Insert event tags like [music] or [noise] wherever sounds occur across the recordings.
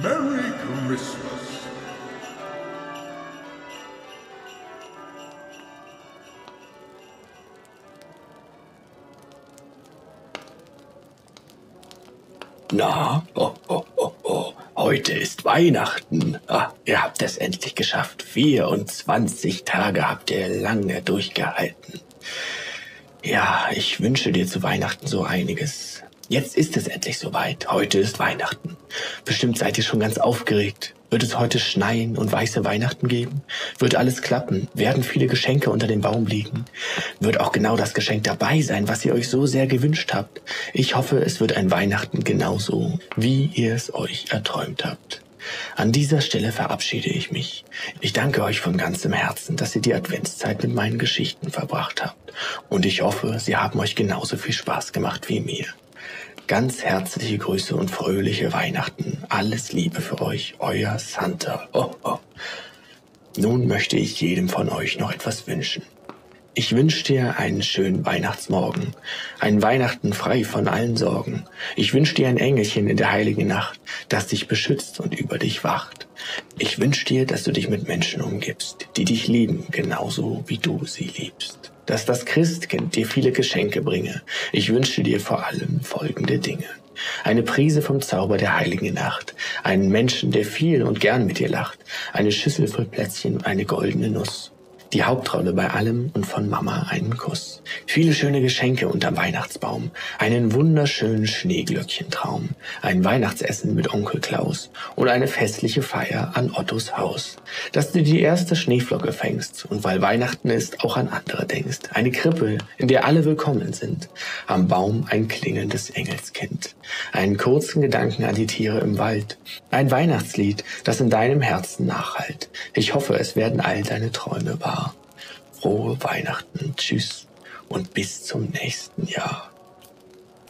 Merry Christmas. Na, oh, oh, oh, oh. heute ist Weihnachten. Ah, ihr habt es endlich geschafft. 24 Tage habt ihr lange durchgehalten. Ja, ich wünsche dir zu Weihnachten so einiges. Jetzt ist es endlich soweit. Heute ist Weihnachten. Bestimmt seid ihr schon ganz aufgeregt. Wird es heute schneien und weiße Weihnachten geben? Wird alles klappen? Werden viele Geschenke unter dem Baum liegen? Wird auch genau das Geschenk dabei sein, was ihr euch so sehr gewünscht habt? Ich hoffe, es wird ein Weihnachten genauso, wie ihr es euch erträumt habt. An dieser Stelle verabschiede ich mich. Ich danke euch von ganzem Herzen, dass ihr die Adventszeit mit meinen Geschichten verbracht habt. Und ich hoffe, sie haben euch genauso viel Spaß gemacht wie mir. Ganz herzliche Grüße und fröhliche Weihnachten. Alles Liebe für euch, euer Santa. Oh, oh. Nun möchte ich jedem von euch noch etwas wünschen. Ich wünsche dir einen schönen Weihnachtsmorgen, einen Weihnachten frei von allen Sorgen. Ich wünsche dir ein Engelchen in der heiligen Nacht, das dich beschützt und über dich wacht. Ich wünsche dir, dass du dich mit Menschen umgibst, die dich lieben, genauso wie du sie liebst dass das Christkind dir viele Geschenke bringe. Ich wünsche dir vor allem folgende Dinge. Eine Prise vom Zauber der heiligen Nacht, einen Menschen, der viel und gern mit dir lacht, eine Schüssel voll Plätzchen eine goldene Nuss die Hauptrolle bei allem und von Mama einen Kuss. Viele schöne Geschenke unterm Weihnachtsbaum, einen wunderschönen Schneeglöckchentraum, ein Weihnachtsessen mit Onkel Klaus und eine festliche Feier an Ottos Haus. Dass du die erste Schneeflocke fängst und weil Weihnachten ist, auch an andere denkst. Eine Krippe, in der alle willkommen sind. Am Baum ein klingelndes Engelskind. Einen kurzen Gedanken an die Tiere im Wald. Ein Weihnachtslied, das in deinem Herzen nachhallt. Ich hoffe, es werden all deine Träume wahr frohe Weihnachten, tschüss und bis zum nächsten Jahr.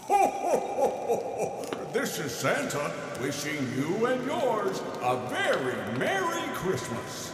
[laughs] This is Santa wishing you and yours a very Merry Christmas.